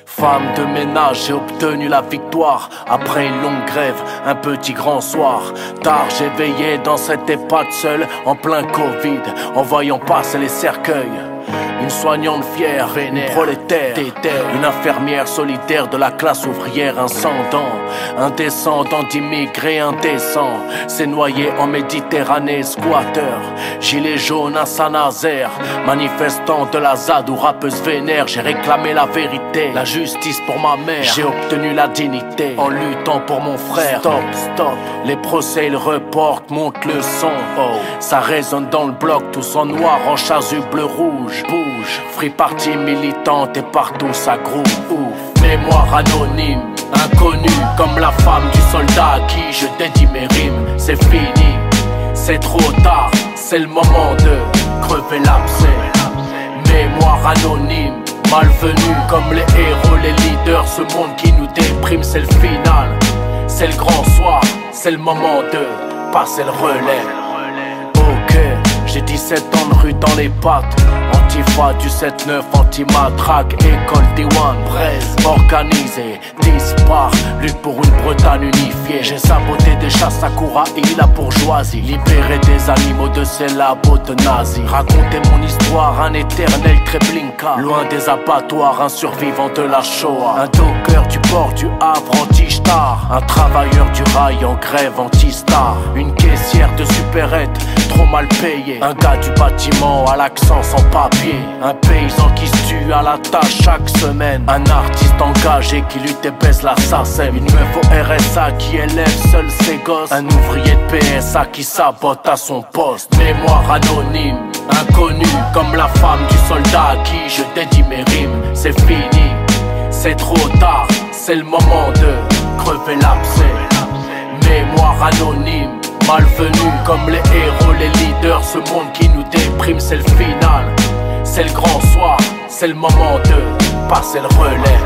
[SPEAKER 27] Femme de ménage, j'ai obtenu la victoire après une longue grève, un petit grand soir. Tard, j'ai dans cette EHPAD seule, en plein Covid, en voyant passer les cercueils. Une soignante fière, une prolétaire, une infirmière solitaire de la classe ouvrière, un sans-dents, un descendant d'immigrés indécents, s'est noyé en Méditerranée, squatteur, gilet jaune à Saint-Nazaire, manifestant de la ZAD ou rappeuse vénère, j'ai réclamé la vérité, la justice pour ma mère, j'ai obtenu la dignité en luttant pour mon frère. Stop, stop, les procès ils reportent, monte le son, oh, ça résonne dans le bloc, tous en noir, en chasuble rouge, bouge, free party militante et partout ça groove, ouf, mémoire anonyme, inconnu comme la femme du soldat à qui je dédie mes rimes, c'est fini, c'est trop tard, c'est le moment de crever l'abcès, mémoire anonyme, malvenu comme les héros, les leaders, ce monde qui nous déprime, c'est le final, c'est le grand soir, c'est le moment de passer le relais. J'ai 17 ans de rue dans les pattes. Antifa du 7-9, anti-matraque, école D1, Braise, organisé, dispar, lutte pour une Bretagne unifiée. J'ai saboté des chasses à et la bourgeoisie, libéré des animaux de ces labos de nazis. Raconter mon histoire, un éternel Treblinka, loin des abattoirs, un survivant de la Shoah. Un docker du port du Havre anti-star, un travailleur du rail en grève anti-star, une caissière de supérette, trop mal payée, un gars du bâtiment à l'accent sans papier, un paysan qui se tue à la tâche chaque semaine, un artiste engagé qui lutte et baisse la SACEM, une meuf RSA qui élève seul ses gosses, un ouvrier de PSA qui sabote à son poste, mémoire anonyme, inconnu comme la femme du soldat à qui je dédie mes rimes, c'est fini, c'est trop tard, c'est le moment de crever l'abcès, mémoire anonyme malvenus comme les héros, les leaders. Ce monde qui nous déprime, c'est le final. C'est le grand soir, c'est le moment de passer le relais.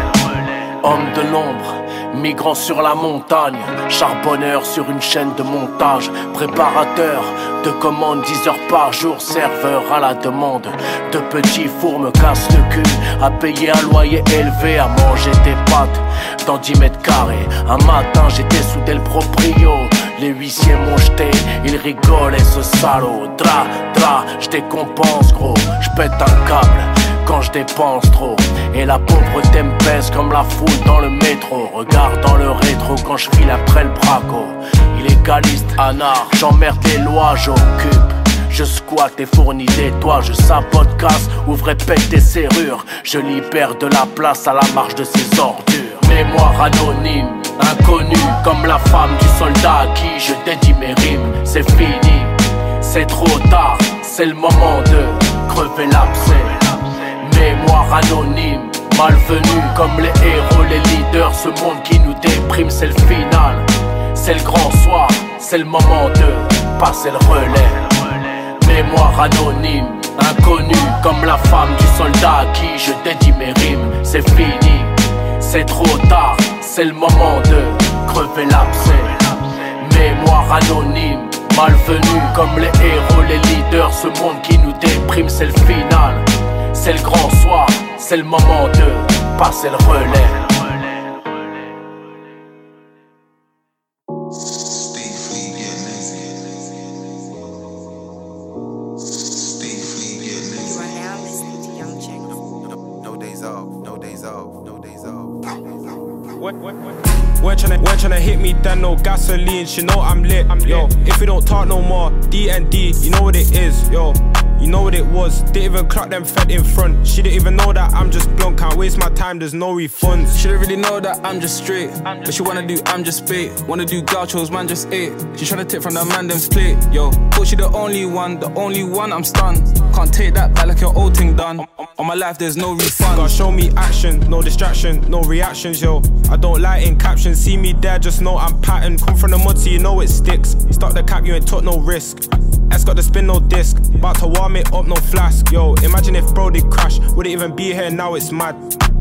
[SPEAKER 27] Homme de l'ombre, migrant sur la montagne, charbonneur sur une chaîne de montage, préparateur de commandes 10 heures par jour, serveur à la demande. De petits fours me cassent le cul, à payer un loyer élevé, à manger des pâtes dans 10 mètres carrés. Un matin j'étais sous le proprio, les huissiers m'ont jeté, ils rigolent et ce salaud. Dra, dra, je décompense gros, je pète un câble quand je dépense trop. Et la pauvreté me comme la foule dans le métro. Regarde dans le rétro quand je file après le braco. Illégaliste, anard, j'emmerde les lois, j'occupe. Je squatte et fournis des toits, je sabote, casse, ouvre et pète des serrures. Je libère de la place à la marche de ces ordures. Mémoire anonyme, inconnu, comme la femme du soldat à qui je dédie mes rimes. C'est fini, c'est trop tard, c'est le moment de crever l'abcès. Mémoire anonyme, malvenu comme les héros, les leaders. Ce monde qui nous déprime, c'est le final. C'est le grand soir, c'est le moment de passer le relais. Mémoire anonyme, inconnu comme la femme du soldat à qui je dédie mes rimes. C'est fini, c'est trop tard, c'est le moment de crever l'abcès. Mémoire anonyme, malvenu comme les héros, les leaders. Ce monde qui nous déprime, c'est le final. C'est le grand soir, c'est le moment de passer le relais.
[SPEAKER 28] Tryna, hit me, then no gasoline. She know I'm lit. I'm yo, if we don't talk no more, D and D, you know what it is. Yo, you know what it was. Didn't even clock them fed in front. She didn't even know that I'm just blunt. Can't waste my time, there's no refunds.
[SPEAKER 29] She didn't really know that I'm just straight. But she wanna do, I'm just bait. Wanna do gauchos, man, just eight. She tryna take from the man, them's plate. Yo, thought she the only one, the only one, I'm stunned. Can't take that back like your old thing done. On my life, there's no refund.
[SPEAKER 28] Gotta show me action, no distraction, no reactions, yo. I don't lie in captions, see me there, just know I'm patterned. Come from the mud, so you know it sticks. Stop the cap, you ain't took no risk. S got the spin, no disc. About to warm it up, no flask. Yo, imagine if bro did crash. Would it even be here now? It's mad.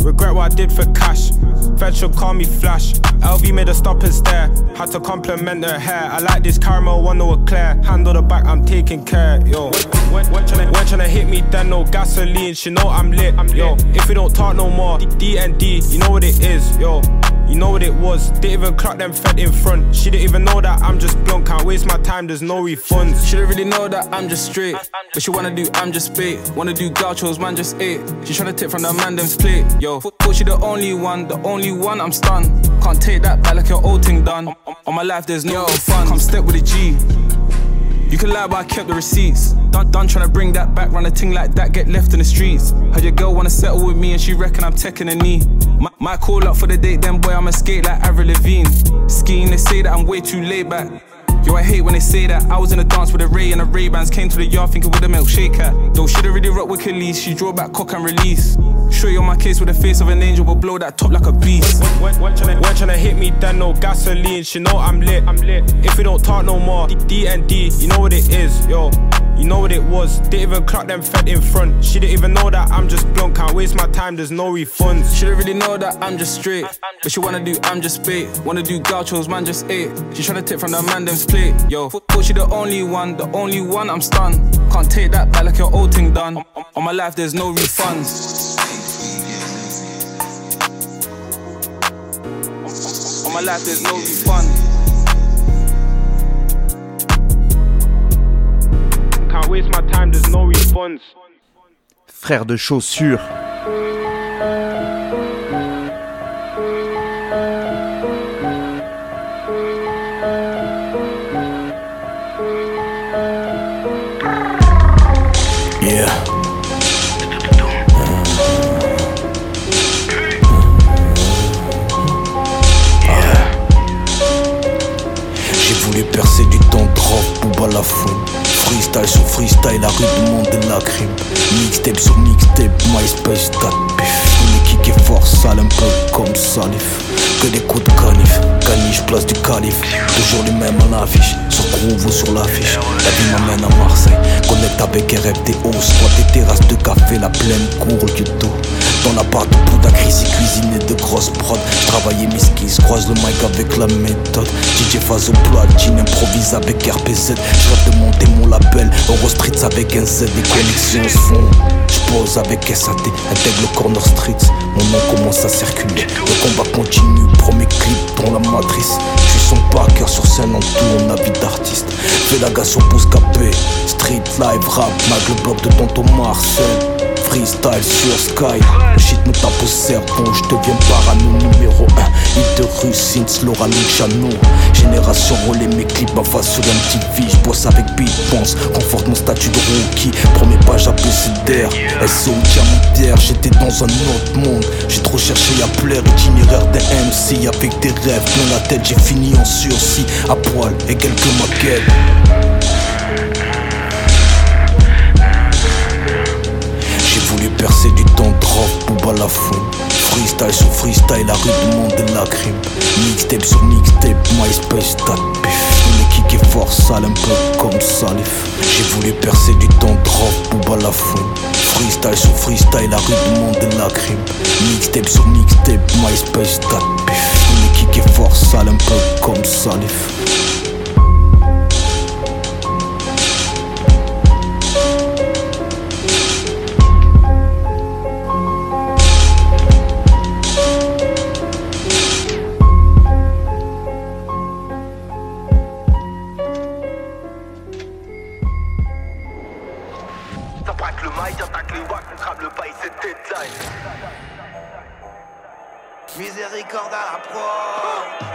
[SPEAKER 28] Regret what I did for cash. Fed should call me flash. LV made a stop and stare. Had to compliment her hair. I like this caramel one over clear. Handle the back, I'm taking care. Yo, when, when, tryna, when tryna hit me, then no gasoline. She know I'm lit. I'm Yo, if we don't talk no more, D and D, you know what it is. Yo. You know what it was, didn't even clock them fed in front. She didn't even know that I'm just blunt, can't waste my time, there's no refunds.
[SPEAKER 29] She didn't really know that I'm just straight. But she wanna do, I'm just bait. Wanna do gauchos, man, just eight. She tryna tip from the man, them's plate. Yo, thought she the only one, the only one, I'm stunned. Can't take that back like your old thing done. On my life, there's no fun. Come step with a G. You can lie, but I kept the receipts. Done, done trying to bring that back, run a ting like that, get left in the streets. Heard your girl wanna settle with me, and she reckon I'm taking a knee. My, might call up for the date, then boy, I'ma skate like Avril Lavigne. Skiing, they say that I'm way too laid back. Yo, I hate when they say that. I was in a dance with a Ray and a Ray Bans. Came to the yard thinking with a milkshake hat. Though she really rock with Khalees. She draw back cock and release. Show you on my case with the face of an angel, but blow that top like a beast.
[SPEAKER 28] When, when, tryna, when tryna hit me, then no gasoline. She know I'm lit. I'm lit. If we don't talk no more, D and D, you know what it is, yo. You know what it was, didn't even clock them fed in front. She didn't even know that I'm just blunt, can't
[SPEAKER 30] waste my time, there's no refunds.
[SPEAKER 28] She don't really know that I'm just straight. But she wanna do, I'm just bait. Wanna do gauchos, man, just ate. She tryna tip from the man, them's plate. Yo, thought she the only one, the only one, I'm stunned. Can't take that back like your old thing done. On, my life, there's no refunds. On my life, there's no refund.
[SPEAKER 22] Frère de chaussures.
[SPEAKER 7] J'ai voulu percer du temps drop ou à la. Freestyle sur freestyle, la rue du monde de la crime. Mixtape sur mixtape, MySpace. On est kick et fort, sale un peu comme salif. Que des coups de canif, caniche, place du calife. Toujours les mêmes à l'affiche, sur Groove sur l'affiche. La vie m'amène à Marseille, connecte avec RF des hauts. Soit des terrasses de café, la pleine cour du dos. Dans la part de Bouddha, crise cuisiné de grosses prod. J'travaillais mes skis, croise le mic avec la méthode. DJ Fazo platine, improvise avec RPZ. J'rêve de monter mon label, Euro Streets avec un Z. Des connexions se font. J'pose avec SAT, intègre le Corner Streets. Mon nom commence à circuler. Le combat continue, premier clip dans la matrice. J'suis son backer sur scène en tour, la vie d'artiste. Fais la gare sur Bouscapé, street live rap, mag le bloc de Tonton Marcel. Freestyle sur Sky, shit me tape au cerveau, je deviens parano numéro 1 Hit de rue, Laura Luciano. Génération relais, mes clips bavas sur MTV Je bosse avec Beat Bounce, conforte mon statut de rookie. Premier page ABCDR, SO diamantaire J'étais dans un autre monde, j'ai trop cherché à plaire Itinéraire des MC avec des rêves plein la tête J'ai fini en sursis, à poil et quelques maquettes Percer du temps drop à la fouine. Freestyle sur freestyle, la rue du monde de la crime. Mixtape sur mixtape, MySpace, dat pif. On est kick et fort, sale un peu comme salif. J'ai voulu percer du temps drop à la fouine. Freestyle sur freestyle, la rue du monde de la crime. Mixtape sur mixtape, MySpace, dat pif. On est kick et fort, sale un peu comme salif.
[SPEAKER 31] Miséricorde à la pro,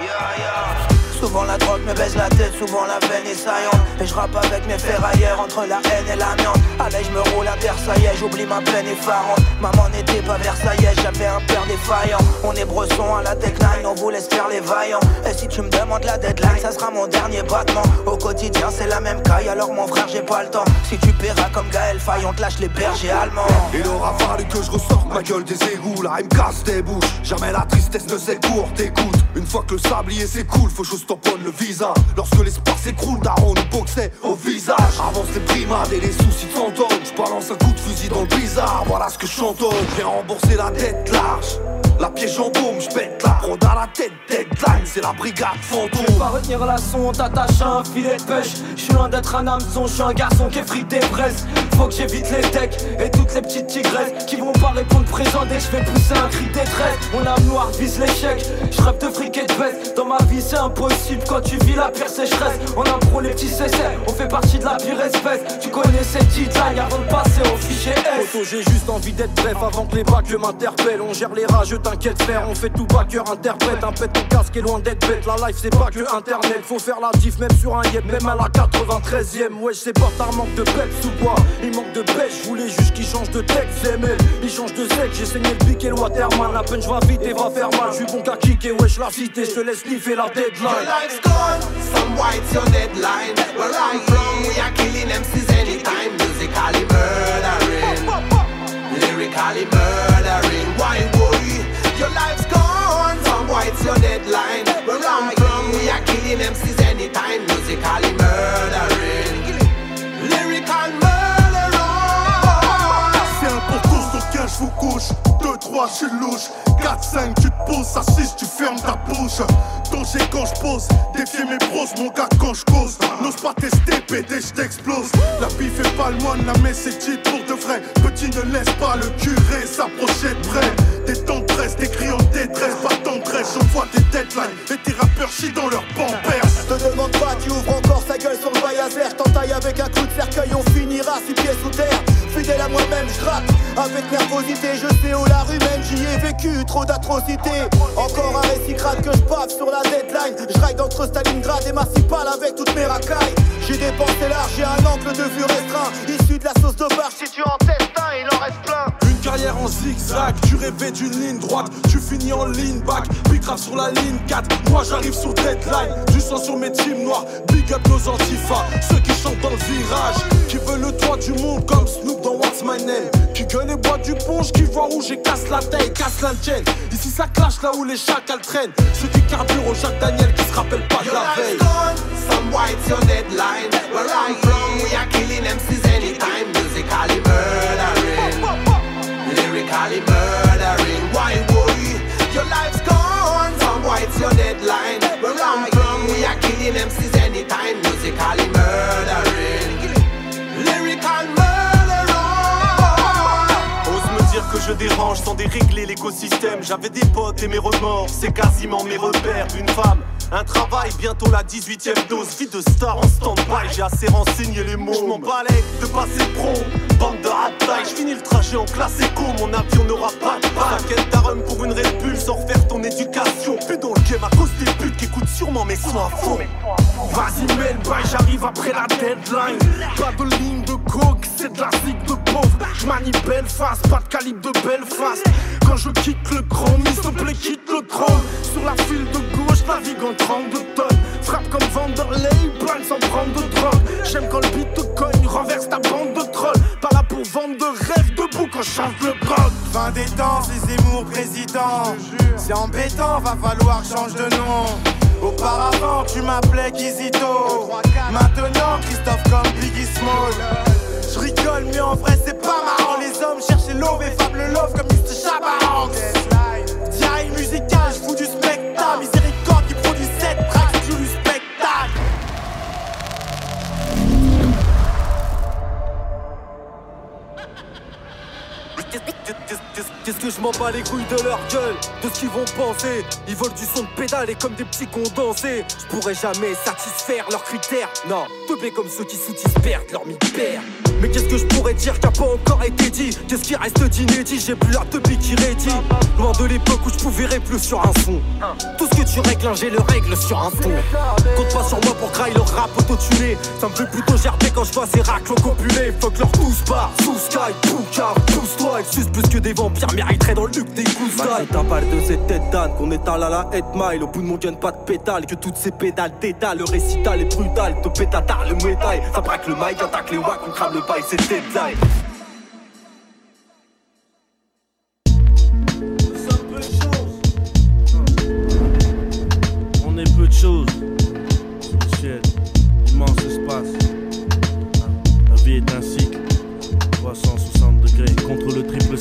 [SPEAKER 31] yeah, yeah. Souvent la drogue me baisse la tête, souvent la veine est saillante. Et je rappe avec mes ferrailleurs entre la haine et l'amiante Allez je me roule à Versailles, j'oublie ma peine effarante. Maman n'était pas Versailles, j'avais un père défaillant. On est bresson à la deadline, on vous laisse faire les vaillants. Et si tu me demandes la deadline, ça sera mon dernier battement. Au quotidien c'est la même caille, alors mon frère j'ai pas le temps. Si tu paieras comme Gaël Faye, on lâche les bergers allemands.
[SPEAKER 9] Il aura fallu que je ressorte ma gueule des égouts il me casse des bouches. Jamais la tristesse ne s'écourt T'écoutes Une fois que le sablier s'écoule Faut que je tamponne le visa Lorsque l'espoir s'écroule Daron nous boxait au visage. Avance les primades et les soucis de fantôme Je balance un coup de fusil dans le bizarre Voilà ce que je chantonne. J'ai remboursé la dette large la piège en boum, j'pète la prod à la tête, deadline, c'est la brigade fantôme.
[SPEAKER 32] Tu pas retenir la son, on t'attache à un filet de pêche. J'suis loin d'être un hameçon, j'suis un garçon qui effrite des braises. Faut que j'évite les techs et toutes les petites tigresses qui vont pas répondre présent dès j'vais pousser un cri de détresse. Mon âme noire vise l'échec, j'rêve de fric et de baisse. Dans ma vie c'est impossible quand tu vis la pire sécheresse. On impro les petits essais, on fait partie de la pire espèce. Tu connais cette petite line avant de passer au fichier S.
[SPEAKER 15] Photo, j'ai juste envie d'être bref avant que les bacs m'interpellent. On gère les rageux, t'inquiète frère, on fait tout backer, interprète. Un pète ton casque est loin d'être bête. La life c'est pas que internet, faut faire la diff même sur un yep, même à la 93ème. Ouais, c'est pas t'as manque de peps ou quoi? Il manque de pêche, je voulais juste qu'il change de texte. ML, il change de sec, j'ai saigné le et le waterman. La punch va vite et va faire mal, je suis bon qu'à kicker, wesh la cité, je te laisse sniffer la deadline.
[SPEAKER 31] Your life's gone, some white's your deadline. Where I'm from, we are killing MCs anytime. Musically murdering, lyrically murdering. Why? Your life's gone, some white's your deadline. Where I'm from, we are killing MCs anytime. Musically murdering, lyrical murderers.
[SPEAKER 9] C'est un poteau sur 15
[SPEAKER 33] fous couche. 2, 3, je suis louche. 4, 5, tu te poses. À 6, tu fermes ta bouche. Danger quand je pose. Défier mes pros, mon gars, quand je cause. N'ose pas tester, pété, je t'explose. La bif fait pas le moine, la messe est titre pour de vrai. Petit, ne laisse pas le curé s'approcher de près. Des temps de presse, des cris en détresse, pas tendresse. J'envoie des deadlines et tes rappeurs chient dans leur pampers.
[SPEAKER 15] Te demande pas qui ouvre encore sa gueule sur le vert T'entaille avec un coup de cercueil, on finira six pieds sous terre Fidèle à moi-même, je avec nervosité Je sais où la rumène, j'y ai vécu trop d'atrocités. Encore un récit crade que je pave sur la deadline. Je ride entre Stalingrad et Massipal avec toutes mes racailles. J'ai dépensé large, j'ai un angle de vue restreint. Issu de la sauce de barge, si tu en testes il en reste plein.
[SPEAKER 9] Carrière en zigzag, tu rêvais d'une ligne droite, tu finis en ligne back, puis grave sur la ligne 4, moi j'arrive sur deadline, du sang sur mes teams noirs, big up nos antifas, ceux qui chantent dans le virage, qui veulent le toit du monde comme Snoop dans What's My Name, qui gueule et boit du ponche, qui voit rouge et casse la tête, casse la tienne, ici ça clash là où les chacals traînent, ceux qui carburent au Jacques Daniel qui se rappellent pas de la veille.
[SPEAKER 31] Some whites your deadline. Where I'm from, we are killing MCs anytime. Musically murdering. lyrically murdering. Why boy, your life's gone. Some whites your deadline. Where I'm from, we are killing MCs anytime. Musically murdering.
[SPEAKER 9] Je dérange sans dérégler l'écosystème. J'avais des potes et mes remords, c'est quasiment mes repères. Une femme un travail, bientôt la 18ème dose. Vie de star en stand-by, j'ai assez renseigné les mots. J'm'en balais de passer pro, bande de je J'finis le trajet en classe éco, mon avion n'aura pas de balle. T'inquiète, rhum pour une Red Bull sans refaire ton éducation. Plus dans le game à cause des putes qui écoutent sûrement mes sons à fond.
[SPEAKER 15] Vas-y, bail, j'arrive après la deadline. Pas de ligne de coke, c'est de la zig de pauvre. J'manie belle face, pas de calibre de Belfast. Quand je quitte le chrome, s'il te plaît, quitte le chrome. Sur la file de gauche, navigue en 32 tonnes. Frappe comme Vanderlei, plane sans prendre de drogue. J'aime quand le beat te cogne, renverse ta bande de trolls. Pas là pour vendre de rêves debout quand chante le grog.
[SPEAKER 34] Fin des temps, les émours président. C'est embêtant, va falloir changer de nom. Auparavant, tu m'appelais Kizito. Maintenant, Christophe comme Biggie Small. Je rigole, mais en vrai, c'est pas marrant. Les hommes cherchent love et fable love comme Mr. Shabba Diarrhée musicale, je fous du spectacle. Miséricorde qui produit cette track, c'est du spectacle.
[SPEAKER 15] Qu'est-ce que je m'en bats les couilles de leur gueule, de ce qu'ils vont penser Ils veulent du son de pédale et comme des petits condensés Je pourrais jamais satisfaire leurs critères Non, teubés comme ceux qui soutissent perdent leur mi-père mais qu'est-ce que je pourrais dire qui a pas encore été dit Qu'est-ce qui reste d'inédit J'ai plus la teubé qui rédit. Loin de l'époque où je pouvais plus sur un fond. Tout ce que tu règles, j'ai le règle sur un fond. Compte pas sur moi pour grailler le rap auto-tuné. Ça me fait plutôt gerber quand je vois ces racles copulés. Fuck leur pousse pas, sous sky, poucave, pousse-toi. Excuse plus que des vampires mériteraient dans le luc des coups T'as parle de cette tête d'âne qu'on étale à la head mile. Au bout de mon gun pas de pétale Que toutes ces pédales détalent Le récital est brutal, te pétatard le métal Ça braque le mic, attaque les wacks, on crame le c'est deadline.
[SPEAKER 35] On est peu de choses. Ciel, immense espace. La vie est un cycle. 360 degrés contre le triple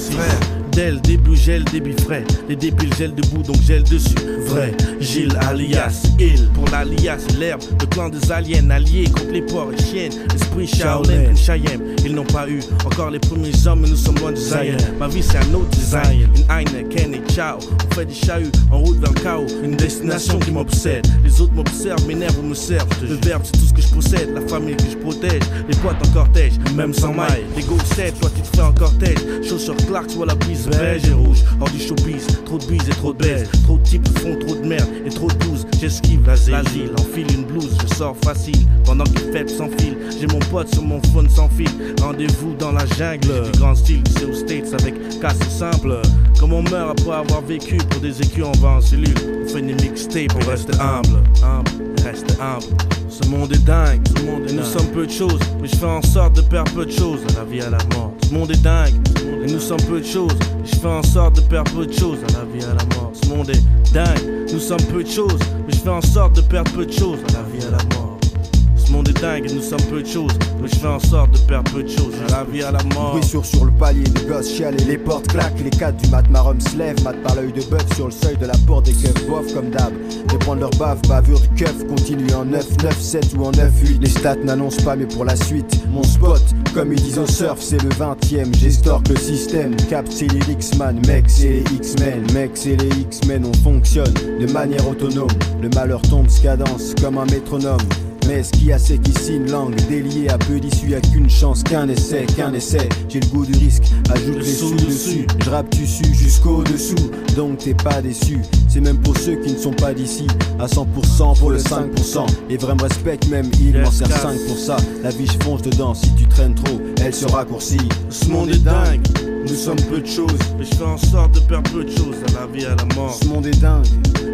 [SPEAKER 35] cycle début gel, débit frais. Les débiles gèlent debout, donc gèle dessus. Vrai, Gilles alias Il. Pour l'alias, l'herbe, le clan des aliens alliés contre les porcs et chiennes. Esprit Shaolin, Chayem, ils n'ont pas eu encore les premiers hommes, mais nous sommes loin du Zion. Ma vie, c'est un autre design. Une Heineken et ciao. On fait des chahuts en route vers le chaos. Une destination qui m'obsède. Les autres m'observent, m'énervent ou me servent. Le verbe, c'est tout ce que je possède. La famille que je protège. Les boîtes en cortège, même sans maille. Les go 7, toi fais en cortège. Chaussures Clark, soit la brise beige et rouge, hors du showbiz, trop de bise et trop de baise, trop de types font trop de merde et trop de douze, j'esquive l'asile, enfile une blouse, je sors facile, pendant que faible s'enfile, j'ai mon pote sur mon phone sans fil, rendez-vous dans la jungle, du grand style, c'est aux States avec casse simple, comme on meurt après avoir vécu, pour des écus on va en cellule, on fait des mixtapes, on reste humble, humble, reste humble. Ce monde est dingue, ce monde et nous sommes peu de choses, mais je fais en sorte de perdre peu de choses. À la vie à la mort. Ce monde est dingue, et nous sommes peu de choses, je fais en sorte de perdre peu de choses à la vie à la mort. Ce monde est dingue, nous sommes peu de choses, mais je fais en sorte de perdre peu de choses à la vie à la mort. Monde est dingue nous sommes peu de choses. Mais je fais en sorte de perdre peu de choses. À la vie, à la mort.
[SPEAKER 36] Bruit sur le palier, des gosses chialent et les portes claquent. Les quatre du mat marum se lèvent, mat par l'œil de bœuf sur le seuil de la porte des keufs bof comme d'hab. De prendre leur bave, bavure du keuf, continue en 9, 9, 7 ou en 9, 8. Les stats n'annoncent pas, mais pour la suite, mon spot, comme ils disent au surf, c'est le 20ème. J'estorque le système, cap c'est les X-Man, mec c'est les X-Men, mec c'est les X-Men, on fonctionne de manière autonome. Le malheur tombe, cadence comme un métronome. Mais ce qui a c'est qu'ici une langue déliée à peu d'issue, y'a qu'une chance, qu'un essai, qu'un essai. J'ai le goût du risque, ajoute les sous dessus. Je rappe dessus jusqu'au dessous, donc t'es pas déçu. C'est même pour ceux qui ne sont pas d'ici, à 100% pour le 5%. Les vrais me respectent, même ils m'en servent 5 pour ça. La vie, je fonce dedans, si tu traînes trop, elle se raccourcit.
[SPEAKER 35] Ce monde est dingue, nous sommes peu de choses. Mais je fais en sorte de perdre peu de choses à la vie, à la mort.
[SPEAKER 36] Ce monde est dingue,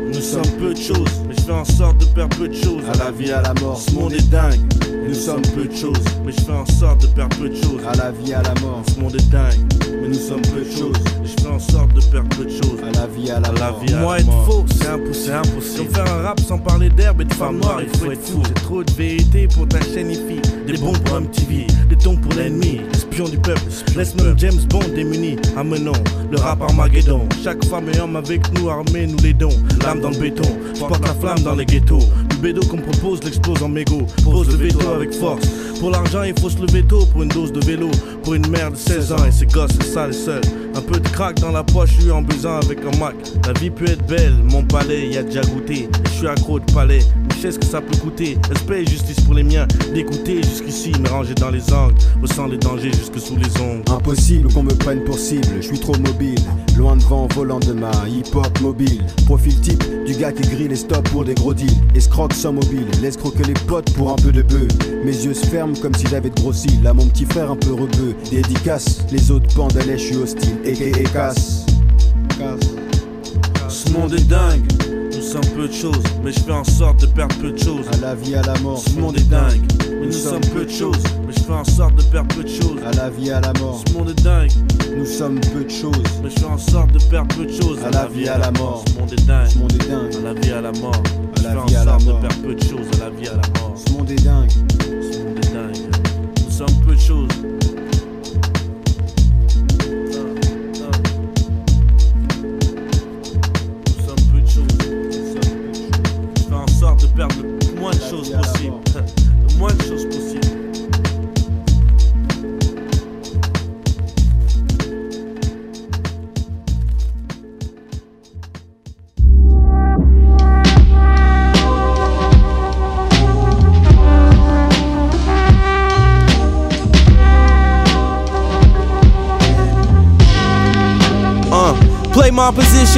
[SPEAKER 35] nous sommes peu de choses. Fais en sorte de perdre peu de choses
[SPEAKER 36] à la vie, à la mort.
[SPEAKER 35] Ce monde est dingue, nous sommes peu de choses. Mais je fais en sorte de perdre peu de choses
[SPEAKER 36] à la vie, à la mort.
[SPEAKER 35] Ce monde est dingue, mais nous sommes peu de choses. Et je fais en sorte de perdre peu de choses
[SPEAKER 36] à la vie, à la,
[SPEAKER 35] la
[SPEAKER 36] mort.
[SPEAKER 35] vie, à
[SPEAKER 36] Moi
[SPEAKER 35] la
[SPEAKER 36] être
[SPEAKER 35] mort.
[SPEAKER 36] faux,
[SPEAKER 35] c'est impossible. impossible. faire un rap sans parler d'herbe et de femmes noires, il faut être fou. J'ai trop de vérité pour ta chaîne IFI. Des bons pour MTV, des tons pour l'ennemi. Espion du peuple, laisse même James Bond démuni. Amenons le rap Armageddon. Chaque femme et homme avec nous, armés, nous les dons. L'âme dans le béton, je porte la flamme dans les ghettos. Bédo qu'on propose l'explose en mégot. Pose le veto avec force. Pour l'argent, il faut se lever tôt pour une dose de vélo. Pour une mère de 16 ans et ses gosses, c'est ça les seuls. Un peu de crack dans la poche, je suis en besoin avec un Mac. La vie peut être belle, mon palais y a déjà goûté. Je suis accro de palais, je sais ce que ça peut coûter. Respect et justice pour les miens, d'écouter jusqu'ici, me ranger dans les angles. Ressens les dangers jusque sous les ongles.
[SPEAKER 36] Impossible qu'on me prenne pour cible, je suis trop mobile. Loin devant, volant de ma hip-hop mobile. Profil type du gars qui grille les stops pour des gros deals. Escroque sans mobile, laisse croquer les potes pour un peu de bœuf. Mes yeux se ferment comme si j'avais de gros cils. Là, mon petit frère un peu rebeu. Dédicace, les autres l'aise, je suis hostile. Et casse.
[SPEAKER 35] Ce monde est dingue, nous sommes peu de choses, mais je fais en sorte de perdre peu de choses.
[SPEAKER 36] À la vie, à la mort.
[SPEAKER 35] Ce monde est dingue, mais nous sommes peu de choses, mais je fais en sorte de perdre peu de choses.
[SPEAKER 36] À la vie, à la mort.
[SPEAKER 35] Ce monde est dingue,
[SPEAKER 36] nous sommes peu de choses,
[SPEAKER 35] mais je fais en sorte de perdre peu de choses.
[SPEAKER 36] À la vie, à la mort.
[SPEAKER 35] Ce monde est dingue,
[SPEAKER 36] ce monde est dingue.
[SPEAKER 35] À la vie, à la mort.
[SPEAKER 36] À la vie, à la
[SPEAKER 35] mort. de
[SPEAKER 36] mort.
[SPEAKER 35] perdre peu de choses. À la vie, à la mort.
[SPEAKER 36] Ce monde est dingue.
[SPEAKER 35] Sommes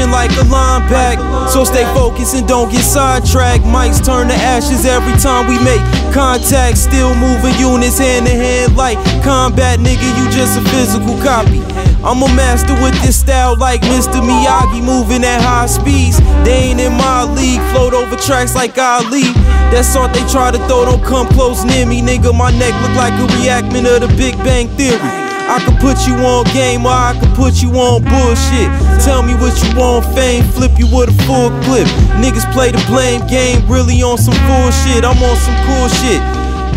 [SPEAKER 37] like a linebacker. So stay focused and don't get sidetracked. Mics turn to ashes every time we make contact. Still moving units hand to hand like combat, nigga. You just a physical copy. I'm a master with this style like Mr. Miyagi, moving at high speeds. They ain't in my league, float over tracks like Ali. That salt they try to throw don't come close near me, nigga. My neck look like a reactment of the Big Bang Theory. I could put you on game or I could put you on bullshit. Tell me what you want, fame, flip you with a full clip. Niggas play the blame game, really on some bullshit. I'm on some cool shit.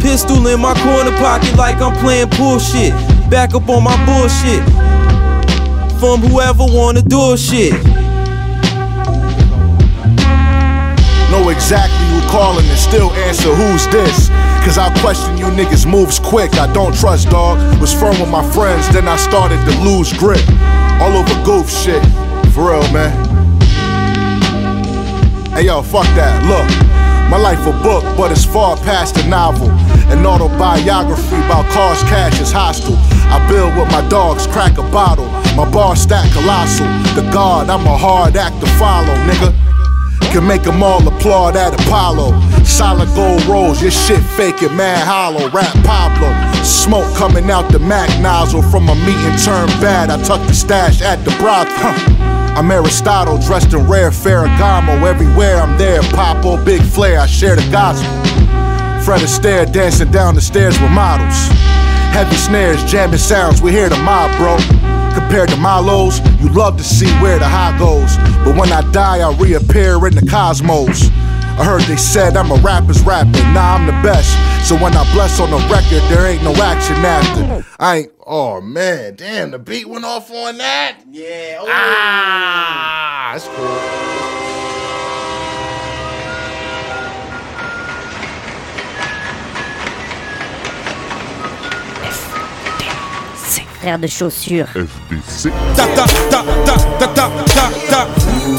[SPEAKER 37] Pistol in my corner pocket like I'm playing bullshit. Back up on my bullshit. From whoever wanna do shit.
[SPEAKER 38] Know exactly who calling and still answer who's this. Cause I question you niggas moves quick. I don't trust dog. Was firm with my friends, then I started to lose grip. All over goof shit. For real, man. Hey yo, fuck that. Look, my life a book, but it's far past a novel. An autobiography about cars, cash is hostile. I build with my dogs, crack a bottle. My bar stack colossal. The God, I'm a hard act to follow, nigga. Can make them all applaud at Apollo. Solid gold rolls, your shit fake and mad hollow. Rap Pablo. Smoke coming out the Mac nozzle from a meeting turned bad. I tuck the stash at the brothel. I'm Aristotle, dressed in rare Ferragamo. Everywhere I'm there, Popo, big flare, I share the gospel. Fred Astaire dancing down the stairs with models. Heavy snares, jamming sounds, we hear the mob, bro. Compared to Milo's, you love to see where the high goes. But when I die, I reappear in the cosmos. I heard they said I'm a rapper's rapper, nah, I'm the best. So when I bless on the record, there ain't no action after. I ain't, oh man, damn, the beat went off on that?
[SPEAKER 2] Yeah,
[SPEAKER 38] Ah, that's cool.
[SPEAKER 39] Frère de chaussures.
[SPEAKER 38] FBC.
[SPEAKER 40] Ta ta ta ta ta ta ta ta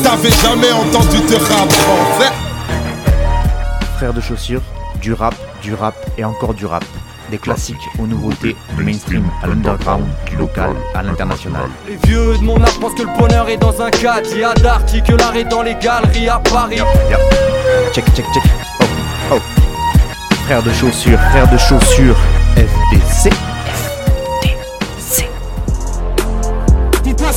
[SPEAKER 40] T'avais jamais entendu de rap français
[SPEAKER 5] Frères de chaussures, du rap, du rap et encore du rap. Des classiques aux nouveautés, du mainstream à l'underground, du local à l'international.
[SPEAKER 2] Les vieux de mon âge pensent que le bonheur est dans un cadre. Il y a d'arty que l'art est dans les galeries à Paris.
[SPEAKER 5] Check, check, check. Oh, oh. Frères de chaussures, frères de chaussures,